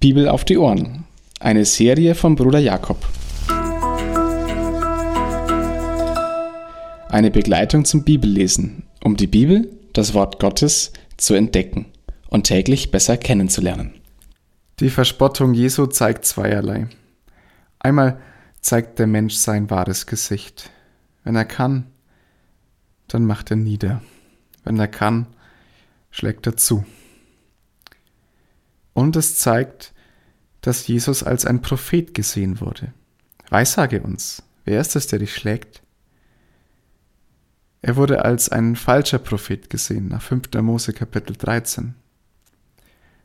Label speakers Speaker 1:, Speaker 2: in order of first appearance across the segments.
Speaker 1: Bibel auf die Ohren. Eine Serie von Bruder Jakob. Eine Begleitung zum Bibellesen, um die Bibel, das Wort Gottes, zu entdecken und täglich besser kennenzulernen.
Speaker 2: Die Verspottung Jesu zeigt zweierlei. Einmal zeigt der Mensch sein wahres Gesicht. Wenn er kann, dann macht er nieder. Wenn er kann, schlägt er zu. Und es zeigt, dass Jesus als ein Prophet gesehen wurde. Weissage uns, wer ist es, der dich schlägt? Er wurde als ein falscher Prophet gesehen, nach 5. Mose Kapitel 13.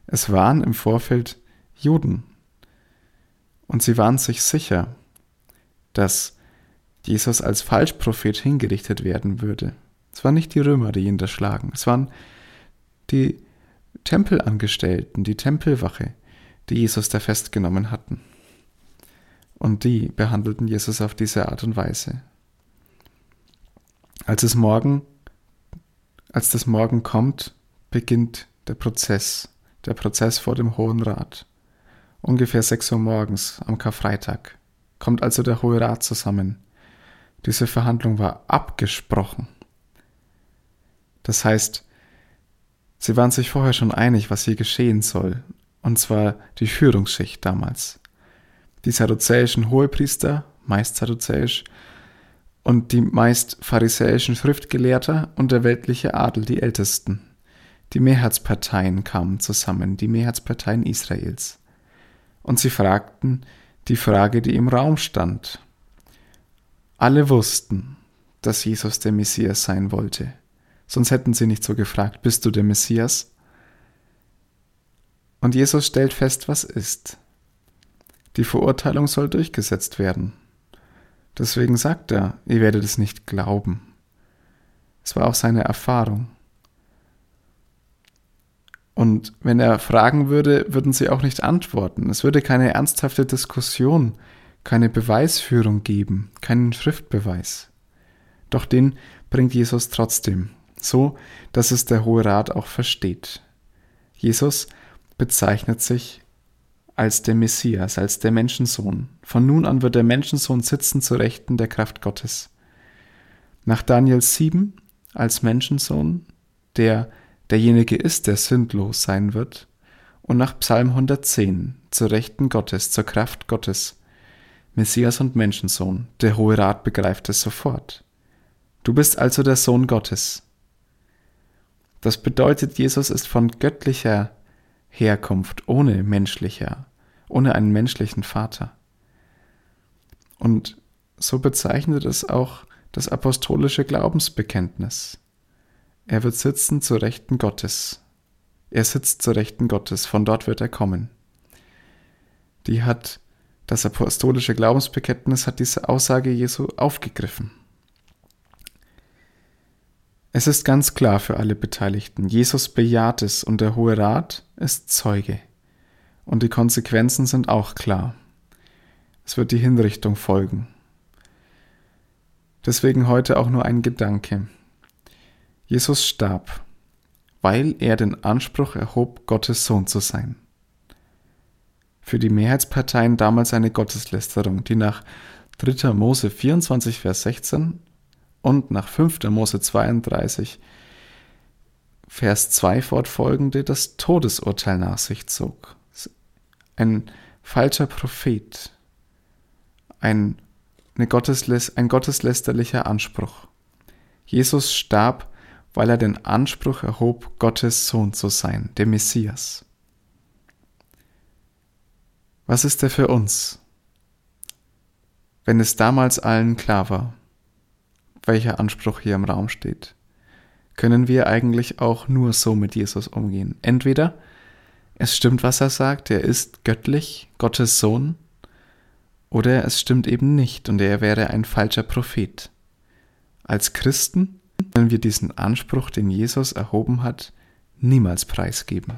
Speaker 2: Es waren im Vorfeld Juden und sie waren sich sicher, dass Jesus als Falschprophet hingerichtet werden würde. Es waren nicht die Römer, die ihn da schlagen, es waren die Tempelangestellten, die Tempelwache, die Jesus da festgenommen hatten. Und die behandelten Jesus auf diese Art und Weise. Als es morgen, als das Morgen kommt, beginnt der Prozess, der Prozess vor dem Hohen Rat. Ungefähr 6 Uhr morgens am Karfreitag kommt also der Hohe Rat zusammen. Diese Verhandlung war abgesprochen. Das heißt, Sie waren sich vorher schon einig, was hier geschehen soll, und zwar die Führungsschicht damals. Die sadduzäischen Hohepriester, meist sadduzäisch, und die meist pharisäischen Schriftgelehrter und der weltliche Adel, die Ältesten. Die Mehrheitsparteien kamen zusammen, die Mehrheitsparteien Israels. Und sie fragten die Frage, die im Raum stand. Alle wussten, dass Jesus der Messias sein wollte. Sonst hätten sie nicht so gefragt, bist du der Messias? Und Jesus stellt fest, was ist. Die Verurteilung soll durchgesetzt werden. Deswegen sagt er, ihr werdet es nicht glauben. Es war auch seine Erfahrung. Und wenn er fragen würde, würden sie auch nicht antworten. Es würde keine ernsthafte Diskussion, keine Beweisführung geben, keinen Schriftbeweis. Doch den bringt Jesus trotzdem so dass es der Hohe Rat auch versteht. Jesus bezeichnet sich als der Messias, als der Menschensohn. Von nun an wird der Menschensohn sitzen zu Rechten der Kraft Gottes. Nach Daniel 7 als Menschensohn, der derjenige ist, der sündlos sein wird, und nach Psalm 110 zur Rechten Gottes, zur Kraft Gottes. Messias und Menschensohn, der Hohe Rat begreift es sofort. Du bist also der Sohn Gottes. Das bedeutet, Jesus ist von göttlicher Herkunft, ohne menschlicher, ohne einen menschlichen Vater. Und so bezeichnet es auch das apostolische Glaubensbekenntnis. Er wird sitzen zur Rechten Gottes. Er sitzt zur Rechten Gottes, von dort wird er kommen. Die hat, das apostolische Glaubensbekenntnis hat diese Aussage Jesu aufgegriffen. Es ist ganz klar für alle Beteiligten, Jesus bejaht es und der Hohe Rat ist Zeuge. Und die Konsequenzen sind auch klar. Es wird die Hinrichtung folgen. Deswegen heute auch nur ein Gedanke. Jesus starb, weil er den Anspruch erhob, Gottes Sohn zu sein. Für die Mehrheitsparteien damals eine Gotteslästerung, die nach 3. Mose 24, Vers 16 und nach 5. Mose 32, Vers 2 fortfolgende das Todesurteil nach sich zog. Ein falscher Prophet, ein, eine Gottesläs ein gotteslästerlicher Anspruch. Jesus starb, weil er den Anspruch erhob, Gottes Sohn zu sein, der Messias. Was ist er für uns, wenn es damals allen klar war? Welcher Anspruch hier im Raum steht, können wir eigentlich auch nur so mit Jesus umgehen. Entweder es stimmt, was er sagt, er ist göttlich, Gottes Sohn, oder es stimmt eben nicht und er wäre ein falscher Prophet. Als Christen können wir diesen Anspruch, den Jesus erhoben hat, niemals preisgeben.